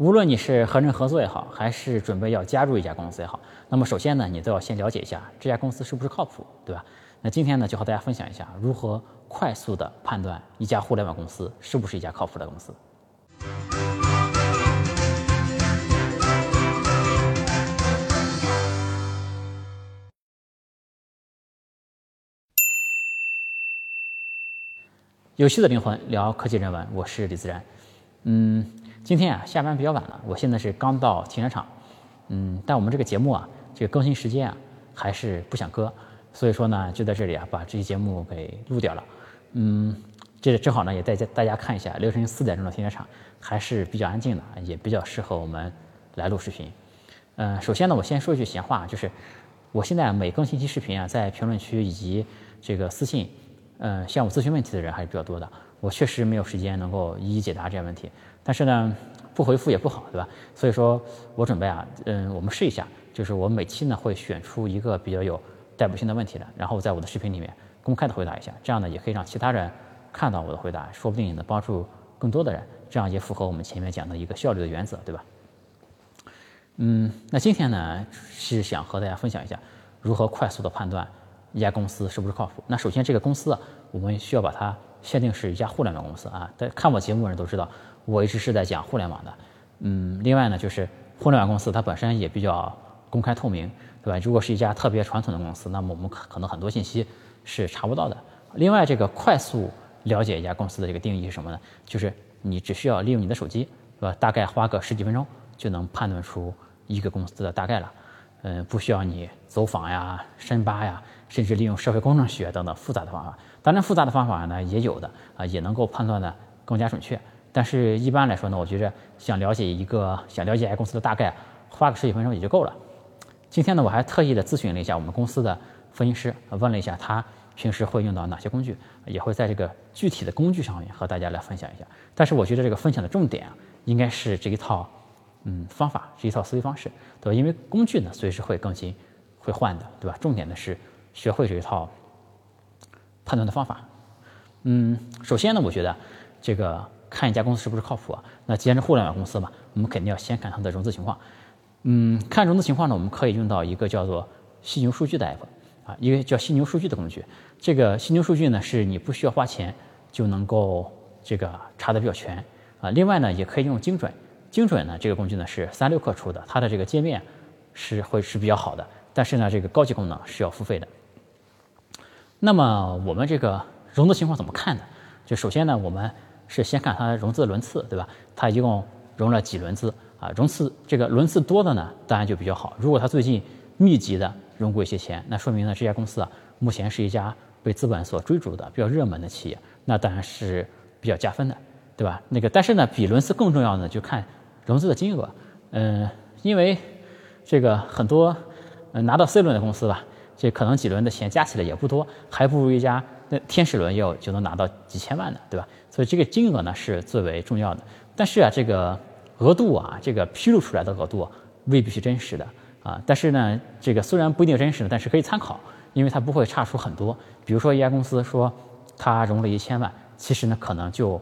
无论你是和人合作也好，还是准备要加入一家公司也好，那么首先呢，你都要先了解一下这家公司是不是靠谱，对吧？那今天呢，就和大家分享一下如何快速的判断一家互联网公司是不是一家靠谱的公司。有趣的灵魂聊科技人文，我是李自然。嗯，今天啊下班比较晚了，我现在是刚到停车场。嗯，但我们这个节目啊，这个更新时间啊还是不想搁，所以说呢就在这里啊把这期节目给录掉了。嗯，这正好呢也带大家看一下凌晨四点钟的停车场还是比较安静的，也比较适合我们来录视频。嗯，首先呢我先说一句闲话，就是我现在每更新一期视频啊，在评论区以及这个私信。嗯，向我咨询问题的人还是比较多的，我确实没有时间能够一一解答这些问题，但是呢，不回复也不好，对吧？所以说我准备啊，嗯，我们试一下，就是我每期呢会选出一个比较有代表性的问题来，然后在我的视频里面公开的回答一下，这样呢也可以让其他人看到我的回答，说不定也能帮助更多的人，这样也符合我们前面讲的一个效率的原则，对吧？嗯，那今天呢是想和大家分享一下如何快速的判断。一家公司是不是靠谱？那首先这个公司啊，我们需要把它限定是一家互联网公司啊。但看我节目的人都知道，我一直是在讲互联网的。嗯，另外呢，就是互联网公司它本身也比较公开透明，对吧？如果是一家特别传统的公司，那么我们可能很多信息是查不到的。另外，这个快速了解一家公司的这个定义是什么呢？就是你只需要利用你的手机，是吧？大概花个十几分钟就能判断出一个公司的大概了。嗯，不需要你走访呀、深扒呀。甚至利用社会工程学等等复杂的方法，当然复杂的方法呢也有的啊，也能够判断的更加准确。但是一般来说呢，我觉着想了解一个想了解一家公司的大概，花个十几分钟也就够了。今天呢，我还特意的咨询了一下我们公司的分析师，问了一下他平时会用到哪些工具，也会在这个具体的工具上面和大家来分享一下。但是我觉得这个分享的重点啊，应该是这一套嗯方法，这一套思维方式，对吧？因为工具呢随时会更新、会换的，对吧？重点的是。学会这一套判断的方法。嗯，首先呢，我觉得这个看一家公司是不是靠谱啊？那既然是互联网公司嘛，我们肯定要先看它的融资情况。嗯，看融资情况呢，我们可以用到一个叫做犀牛数据的 app 啊，一个叫犀牛数据的工具。这个犀牛数据呢，是你不需要花钱就能够这个查的比较全啊。另外呢，也可以用精准。精准呢，这个工具呢是三六氪出的，它的这个界面是会是比较好的，但是呢，这个高级功能是要付费的。那么我们这个融资情况怎么看呢？就首先呢，我们是先看它融资的轮次，对吧？它一共融了几轮资啊？融资这个轮次多的呢，当然就比较好。如果它最近密集的融过一些钱，那说明呢这家公司啊，目前是一家被资本所追逐的比较热门的企业，那当然是比较加分的，对吧？那个但是呢，比轮次更重要的就看融资的金额，嗯，因为这个很多拿到 C 轮的公司吧。这可能几轮的钱加起来也不多，还不如一家那天使轮要就能拿到几千万的，对吧？所以这个金额呢是最为重要的。但是啊，这个额度啊，这个披露出来的额度未必是真实的啊。但是呢，这个虽然不一定真实的，但是可以参考，因为它不会差出很多。比如说一家公司说它融了一千万，其实呢可能就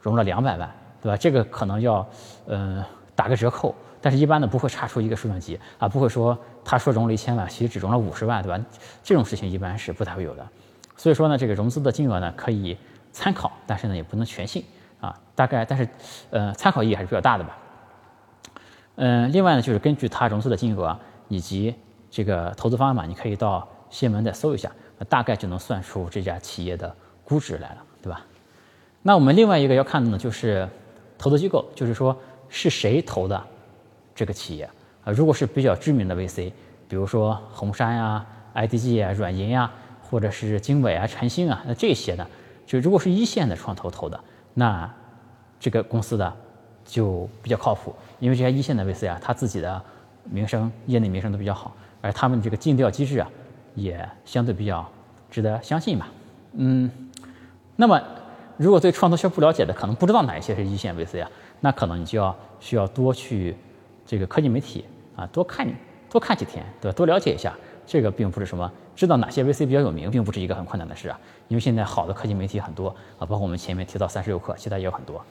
融了两百万，对吧？这个可能要嗯打个折扣。但是，一般呢不会差出一个数量级啊，不会说他说融了一千万，其实只融了五十万，对吧？这种事情一般是不太会有的。所以说呢，这个融资的金额呢可以参考，但是呢也不能全信啊。大概，但是呃参考意义还是比较大的吧。嗯，另外呢就是根据它融资的金额以及这个投资方案嘛，你可以到新闻再搜一下，大概就能算出这家企业的估值来了，对吧？那我们另外一个要看的呢就是投资机构，就是说是谁投的。这个企业啊，如果是比较知名的 VC，比如说红杉呀、IDG 啊、软银呀，或者是经纬啊、晨星啊，那这些呢，就如果是一线的创投投的，那这个公司的就比较靠谱，因为这些一线的 VC 啊，他自己的名声、业内名声都比较好，而他们这个尽调机制啊，也相对比较值得相信吧。嗯，那么如果对创投圈不了解的，可能不知道哪一些是一线 VC 啊，那可能你就要需要多去。这个科技媒体啊，多看多看几天，对吧？多了解一下，这个并不是什么知道哪些 VC 比较有名，并不是一个很困难的事啊。因为现在好的科技媒体很多啊，包括我们前面提到三十六氪，其他也有很多。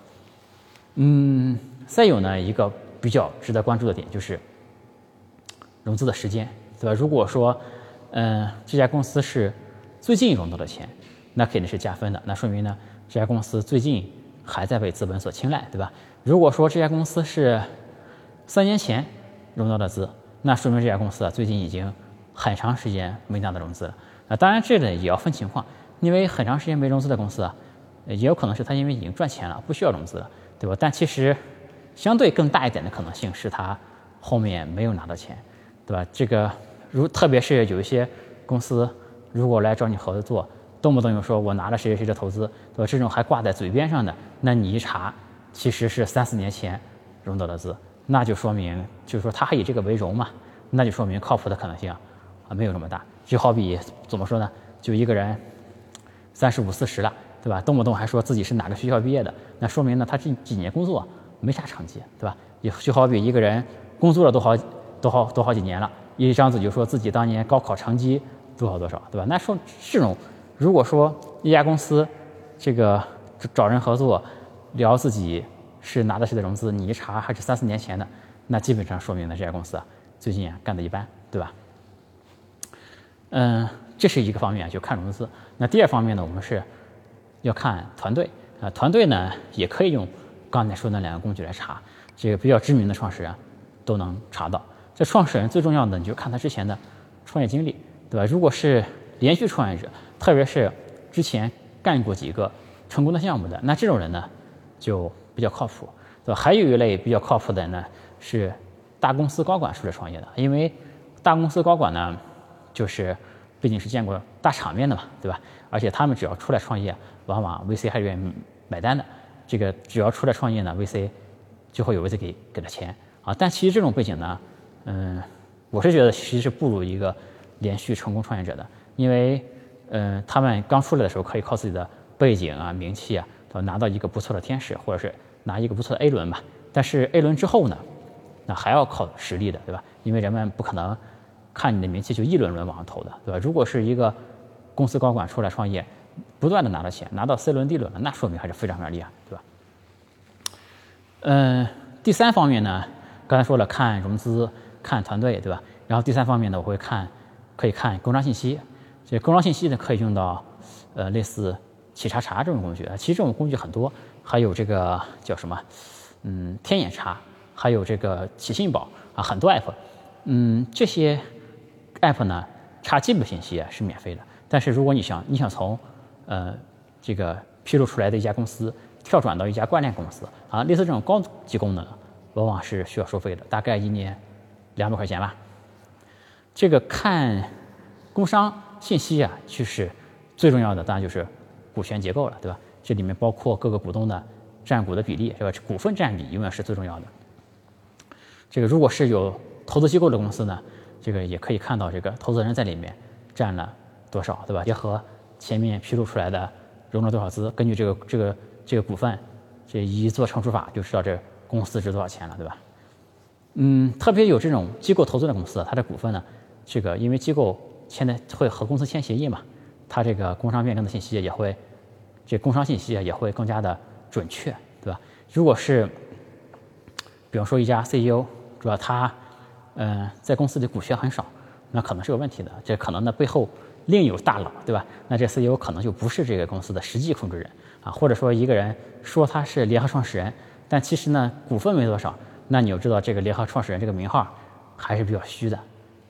嗯，再有呢，一个比较值得关注的点就是融资的时间，对吧？如果说，嗯，这家公司是最近融到的钱，那肯定是加分的，那说明呢，这家公司最近还在被资本所青睐，对吧？如果说这家公司是三年前融到的资，那说明这家公司啊最近已经很长时间没拿到融资了。啊，当然这个也要分情况，因为很长时间没融资的公司啊，也有可能是他因为已经赚钱了，不需要融资了，对吧？但其实相对更大一点的可能性是他后面没有拿到钱，对吧？这个如特别是有一些公司如果来找你合作，动不动就说我拿了谁谁谁的投资，对吧？这种还挂在嘴边上的，那你一查，其实是三四年前融到的资，那就说明就是说他还以这个为荣嘛，那就说明靠谱的可能性啊没有这么大。就好比怎么说呢？就一个人三十五四十了，对吧？动不动还说自己是哪个学校毕业的，那说明呢他这几年工作没啥成绩，对吧？也就好比一个人工作了都好多好多好几年了，一张嘴就说自己当年高考成绩多少多少，对吧？那说这种，如果说一家公司这个找人合作聊自己是拿的谁的融资，你一查还是三四年前的，那基本上说明呢这家公司啊最近啊干的一般，对吧？嗯，这是一个方面，就看融资。那第二方面呢，我们是要看团队啊，团队呢也可以用刚才说那两个工具来查。这个比较知名的创始人都能查到。这创始人最重要的，你就看他之前的创业经历，对吧？如果是连续创业者，特别是之前干过几个成功的项目的，那这种人呢就比较靠谱，对吧？还有一类比较靠谱的呢，是大公司高管出来创业的，因为大公司高管呢。就是，毕竟是见过大场面的嘛，对吧？而且他们只要出来创业，往往 VC 还愿意买单的。这个只要出来创业呢，VC 就会有 VC 给给他钱啊。但其实这种背景呢，嗯，我是觉得其实是不如一个连续成功创业者的，因为嗯，他们刚出来的时候可以靠自己的背景啊、名气啊，拿到一个不错的天使，或者是拿一个不错的 A 轮吧。但是 A 轮之后呢，那还要靠实力的，对吧？因为人们不可能。看你的名气就一轮轮往上投的，对吧？如果是一个公司高管出来创业，不断的拿到钱，拿到 C 轮、D 轮了，那说明还是非常非常厉害，对吧？嗯，第三方面呢，刚才说了看融资、看团队，对吧？然后第三方面呢，我会看，可以看工商信息。这工商信息呢，可以用到呃类似企查查这种工具啊。其实这种工具很多，还有这个叫什么？嗯，天眼查，还有这个企信宝啊，很多 app。嗯，这些。app 呢查基本信息啊是免费的，但是如果你想你想从呃这个披露出来的一家公司跳转到一家关联公司啊，类似这种高级功能，往往是需要收费的，大概一年两百块钱吧。这个看工商信息啊，就是最重要的，当然就是股权结构了，对吧？这里面包括各个股东的占股的比例，是吧？股份占比永远是最重要的。这个如果是有投资机构的公司呢？这个也可以看到，这个投资人在里面占了多少，对吧？结合前面披露出来的融了多少资，根据这个这个这个股份，这一做乘除法就知道这公司值多少钱了，对吧？嗯，特别有这种机构投资的公司，它的股份呢，这个因为机构现在会和公司签协议嘛，它这个工商变更的信息也会，这工商信息啊也会更加的准确，对吧？如果是，比方说一家 CEO，主要他。嗯，在公司里股权很少，那可能是有问题的。这可能呢背后另有大佬，对吧？那这 CEO 可能就不是这个公司的实际控制人啊，或者说一个人说他是联合创始人，但其实呢股份没多少，那你就知道这个联合创始人这个名号还是比较虚的，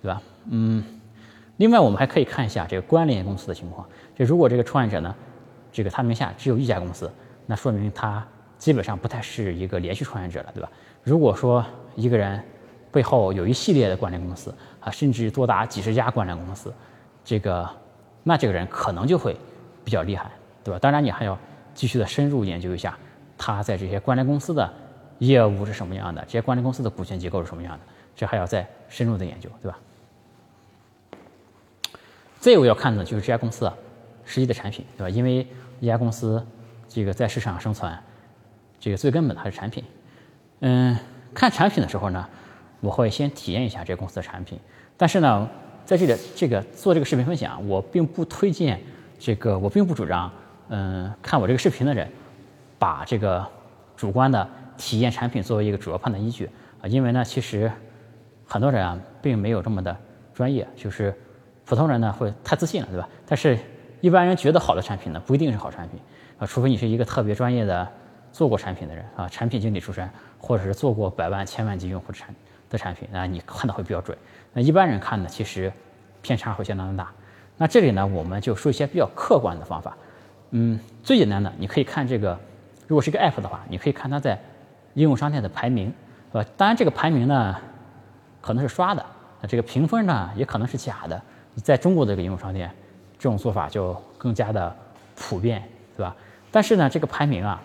对吧？嗯，另外我们还可以看一下这个关联公司的情况。就如果这个创业者呢，这个他名下只有一家公司，那说明他基本上不太是一个连续创业者了，对吧？如果说一个人。背后有一系列的关联公司啊，甚至多达几十家关联公司，这个，那这个人可能就会比较厉害，对吧？当然，你还要继续的深入研究一下他在这些关联公司的业务是什么样的，这些关联公司的股权结构是什么样的，这还要再深入的研究，对吧？再有要看的就是这家公司实际的产品，对吧？因为一家公司这个在市场上生存，这个最根本的还是产品。嗯，看产品的时候呢。我会先体验一下这个公司的产品，但是呢，在这里这个做这个视频分享，我并不推荐这个，我并不主张，嗯，看我这个视频的人把这个主观的体验产品作为一个主要判断依据啊，因为呢，其实很多人啊并没有这么的专业，就是普通人呢会太自信了，对吧？但是一般人觉得好的产品呢，不一定是好产品啊，除非你是一个特别专业的做过产品的人啊，产品经理出身，或者是做过百万、千万级用户产的产品，那你看的会比较准。那一般人看呢，其实偏差会相当的大。那这里呢，我们就说一些比较客观的方法。嗯，最简单的，你可以看这个，如果是一个 app 的话，你可以看它在应用商店的排名，是吧？当然，这个排名呢可能是刷的，那这个评分呢也可能是假的。在中国的这个应用商店，这种做法就更加的普遍，对吧？但是呢，这个排名啊，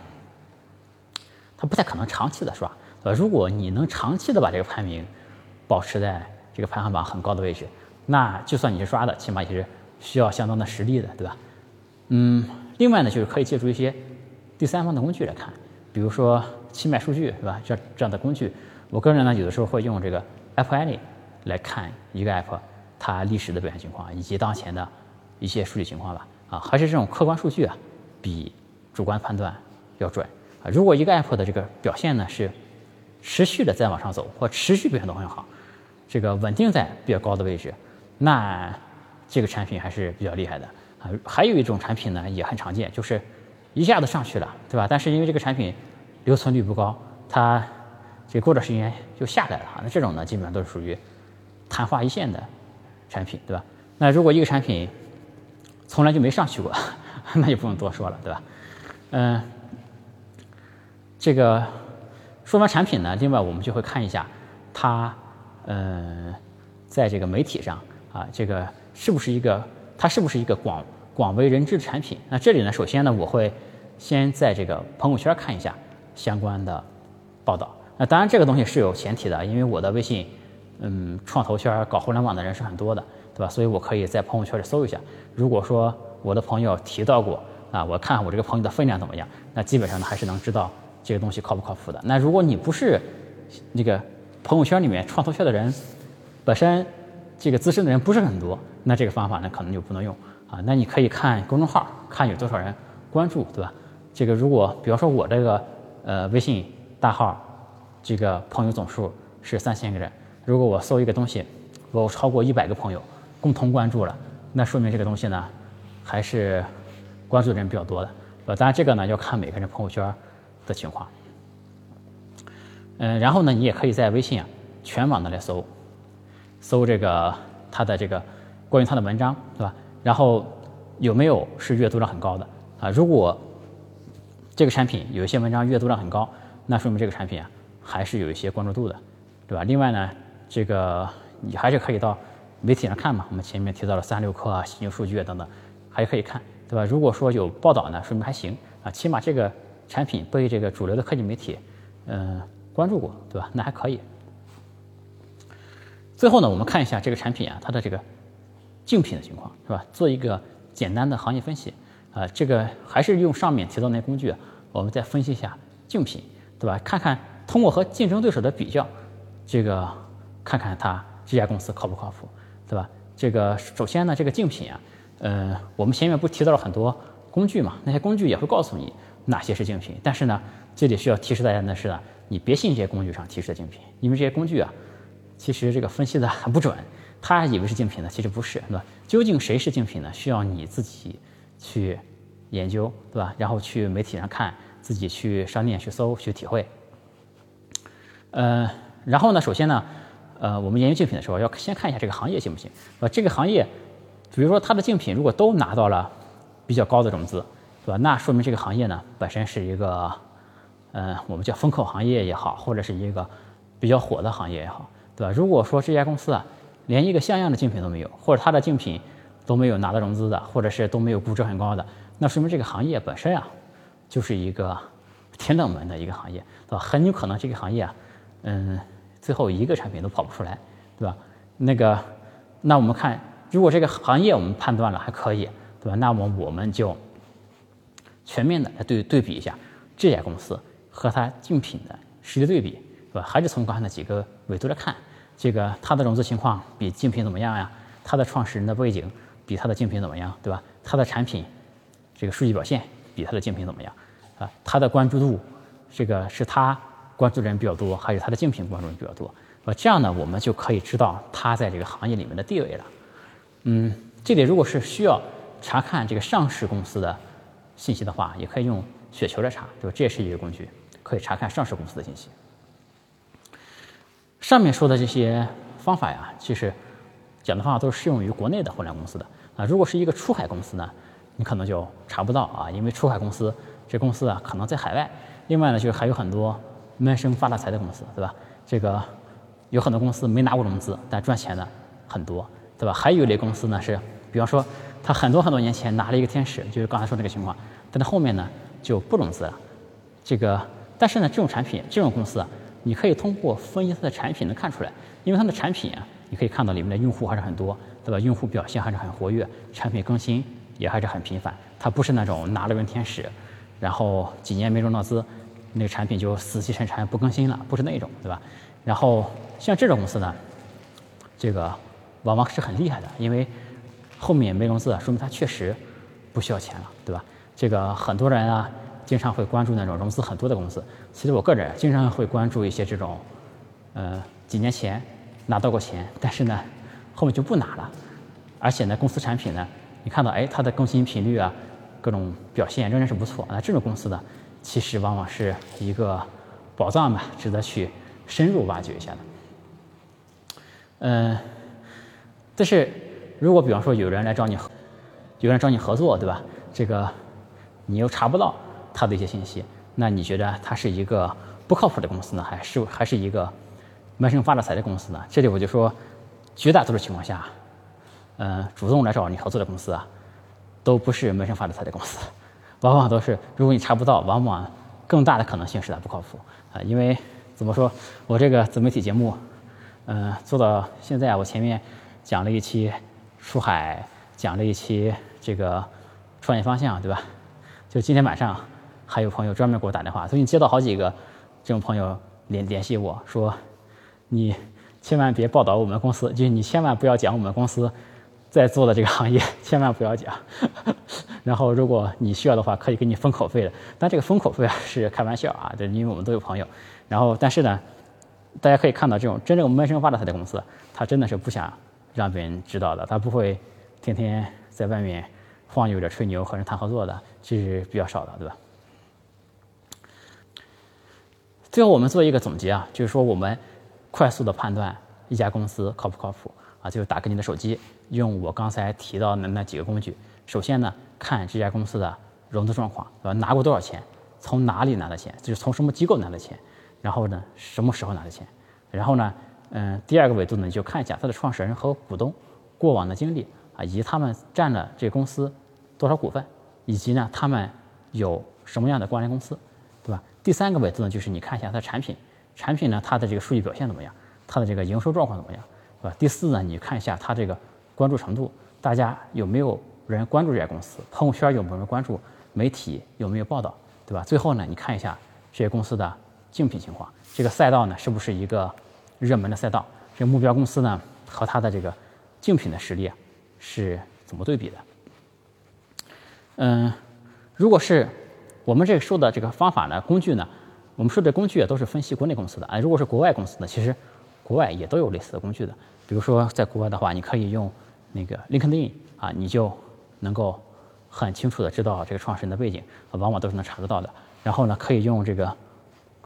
它不太可能长期的刷，呃？如果你能长期的把这个排名保持在这个排行榜很高的位置，那就算你是刷的，起码也是需要相当的实力的，对吧？嗯。另外呢，就是可以借助一些第三方的工具来看，比如说七脉数据，是吧？这这样的工具，我个人呢有的时候会用这个 App Annie 来看一个 App 它历史的表现情况以及当前的一些数据情况吧。啊，还是这种客观数据啊，比主观判断要准啊。如果一个 App 的这个表现呢是持续的在往上走，或持续表现都很好，这个稳定在比较高的位置，那这个产品还是比较厉害的。啊，还有一种产品呢，也很常见，就是一下子上去了，对吧？但是因为这个产品留存率不高，它这过段时间就下来了哈。那这种呢，基本上都是属于昙花一现的产品，对吧？那如果一个产品从来就没上去过，那就不用多说了，对吧？嗯，这个说完产品呢，另外我们就会看一下它，嗯，在这个媒体上啊，这个是不是一个。它是不是一个广广为人知的产品？那这里呢，首先呢，我会先在这个朋友圈看一下相关的报道。那当然，这个东西是有前提的，因为我的微信，嗯，创投圈搞互联网的人是很多的，对吧？所以我可以在朋友圈里搜一下。如果说我的朋友提到过啊，我看我这个朋友的分量怎么样，那基本上呢还是能知道这个东西靠不靠谱的。那如果你不是那个朋友圈里面创投圈的人，本身这个资深的人不是很多。那这个方法呢，可能就不能用啊。那你可以看公众号，看有多少人关注，对吧？这个如果比方说我这个呃微信大号，这个朋友总数是三千个人，如果我搜一个东西，我超过一百个朋友共同关注了，那说明这个东西呢还是关注的人比较多的，呃，当然这个呢要看每个人朋友圈的情况。嗯，然后呢，你也可以在微信啊全网的来搜，搜这个他的这个。关于他的文章，对吧？然后有没有是阅读量很高的啊？如果这个产品有一些文章阅读量很高，那说明这个产品啊还是有一些关注度的，对吧？另外呢，这个你还是可以到媒体上看嘛。我们前面提到了三六氪啊、犀牛数据啊等等，还可以看，对吧？如果说有报道呢，说明还行啊，起码这个产品被这个主流的科技媒体嗯关注过，对吧？那还可以。最后呢，我们看一下这个产品啊，它的这个。竞品的情况是吧？做一个简单的行业分析啊，这个还是用上面提到那工具，我们再分析一下竞品，对吧？看看通过和竞争对手的比较，这个看看它这家公司靠不靠谱，对吧？这个首先呢，这个竞品啊，呃，我们前面不提到了很多工具嘛？那些工具也会告诉你哪些是竞品，但是呢，这里需要提示大家的是呢，你别信这些工具上提示的竞品，因为这些工具啊，其实这个分析的很不准。他以为是竞品呢，其实不是，对吧？究竟谁是竞品呢？需要你自己去研究，对吧？然后去媒体上看，自己去商店去搜去体会。呃，然后呢，首先呢，呃，我们研究竞品的时候要先看一下这个行业行不行，呃，这个行业，比如说它的竞品如果都拿到了比较高的融资，对吧？那说明这个行业呢本身是一个，呃，我们叫风口行业也好，或者是一个比较火的行业也好，对吧？如果说这家公司啊，连一个像样的竞品都没有，或者它的竞品都没有拿到融资的，或者是都没有估值很高的，那说明这个行业本身啊，就是一个挺冷门的一个行业，对吧？很有可能这个行业啊，嗯，最后一个产品都跑不出来，对吧？那个，那我们看，如果这个行业我们判断了还可以，对吧？那么我们就全面的来对对比一下这家公司和它竞品的实际对比，对吧？还是从刚才那几个维度来看。这个它的融资情况比竞品怎么样呀？它的创始人的背景比它的竞品怎么样，对吧？它的产品这个数据表现比它的竞品怎么样？啊，它的关注度，这个是它关注的人比较多，还有它的竞品关注人比较多。呃，这样呢，我们就可以知道它在这个行业里面的地位了。嗯，这里如果是需要查看这个上市公司的信息的话，也可以用雪球来查，对吧？这也是一个工具，可以查看上市公司的信息。上面说的这些方法呀，其实讲的方法都是适用于国内的互联网公司的啊。如果是一个出海公司呢，你可能就查不到啊，因为出海公司这公司啊可能在海外。另外呢，就是还有很多闷声发大财的公司，对吧？这个有很多公司没拿过融资，但赚钱的很多，对吧？还有一类公司呢是，比方说他很多很多年前拿了一个天使，就是刚才说那个情况，但他后面呢就不融资了。这个但是呢，这种产品这种公司啊。你可以通过分析它的产品能看出来，因为它的产品啊，你可以看到里面的用户还是很多，对吧？用户表现还是很活跃，产品更新也还是很频繁。它不是那种拿了个天使，然后几年没融到资，那个产品就死气沉沉不更新了，不是那种，对吧？然后像这种公司呢，这个往往是很厉害的，因为后面没融资，说明它确实不需要钱了，对吧？这个很多人啊。经常会关注那种融资很多的公司。其实我个人经常会关注一些这种，呃，几年前拿到过钱，但是呢，后面就不拿了。而且呢，公司产品呢，你看到，哎，它的更新频率啊，各种表现仍然是不错。那这种公司呢，其实往往是一个宝藏吧，值得去深入挖掘一下的。嗯，但是如果比方说有人来找你，有人找你合作，对吧？这个你又查不到。他的一些信息，那你觉得他是一个不靠谱的公司呢，还是还是一个闷声发大财的公司呢？这里我就说，绝大多数情况下，嗯，主动来找你合作的公司啊，都不是闷声发大财的公司，往往都是，如果你查不到，往往更大的可能性是它不靠谱啊。因为怎么说，我这个自媒体节目，嗯，做到现在，我前面讲了一期出海，讲了一期这个创业方向，对吧？就今天晚上。还有朋友专门给我打电话，最近接到好几个这种朋友联联系我说，你千万别报道我们公司，就是你千万不要讲我们公司在做的这个行业，千万不要讲。然后如果你需要的话，可以给你封口费的，但这个封口费啊是开玩笑啊，对，因为我们都有朋友。然后但是呢，大家可以看到这种真正闷声发大财的公司，他真的是不想让别人知道的，他不会天天在外面晃悠着吹牛和人谈合作的，这是比较少的，对吧？最后我们做一个总结啊，就是说我们快速的判断一家公司靠不靠谱啊，就是打开你的手机，用我刚才提到的那几个工具。首先呢，看这家公司的融资状况，对吧？拿过多少钱？从哪里拿的钱？就是从什么机构拿的钱？然后呢，什么时候拿的钱？然后呢，嗯，第二个维度呢，就看一下它的创始人和股东过往的经历啊，以及他们占了这个公司多少股份，以及呢，他们有什么样的关联公司。对吧第三个维度呢，就是你看一下它的产品，产品呢它的这个数据表现怎么样，它的这个营收状况怎么样，对吧？第四呢，你看一下它这个关注程度，大家有没有人关注这家公司，朋友圈有没有人关注，媒体有没有报道，对吧？最后呢，你看一下这些公司的竞品情况，这个赛道呢是不是一个热门的赛道？这个目标公司呢和它的这个竞品的实力是怎么对比的？嗯，如果是。我们这个说的这个方法呢，工具呢，我们说的工具也，都是分析国内公司的。啊，如果是国外公司呢，其实国外也都有类似的工具的。比如说在国外的话，你可以用那个 LinkedIn 啊，你就能够很清楚的知道这个创始人的背景，往往都是能查得到的。然后呢，可以用这个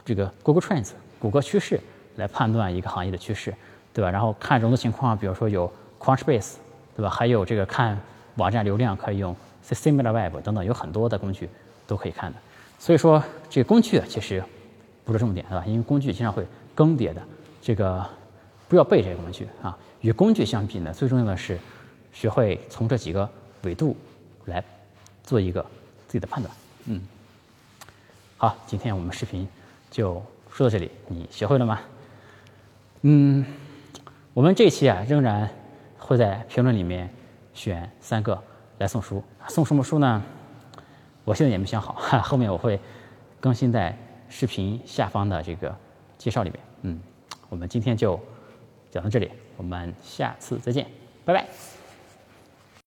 这个 Google Trends 谷歌趋势来判断一个行业的趋势，对吧？然后看融资情况，比如说有 Crunchbase，对吧？还有这个看网站流量可以用 SimilarWeb 等等，有很多的工具。都可以看的，所以说这个工具，其实不是重点，是吧？因为工具经常会更迭的，这个不要背这些工具啊。与工具相比呢，最重要的是学会从这几个维度来做一个自己的判断。嗯，好，今天我们视频就说到这里，你学会了吗？嗯，我们这期啊，仍然会在评论里面选三个来送书，送什么书呢？我现在也没想好，哈，后面我会更新在视频下方的这个介绍里面。嗯，我们今天就讲到这里，我们下次再见，拜拜。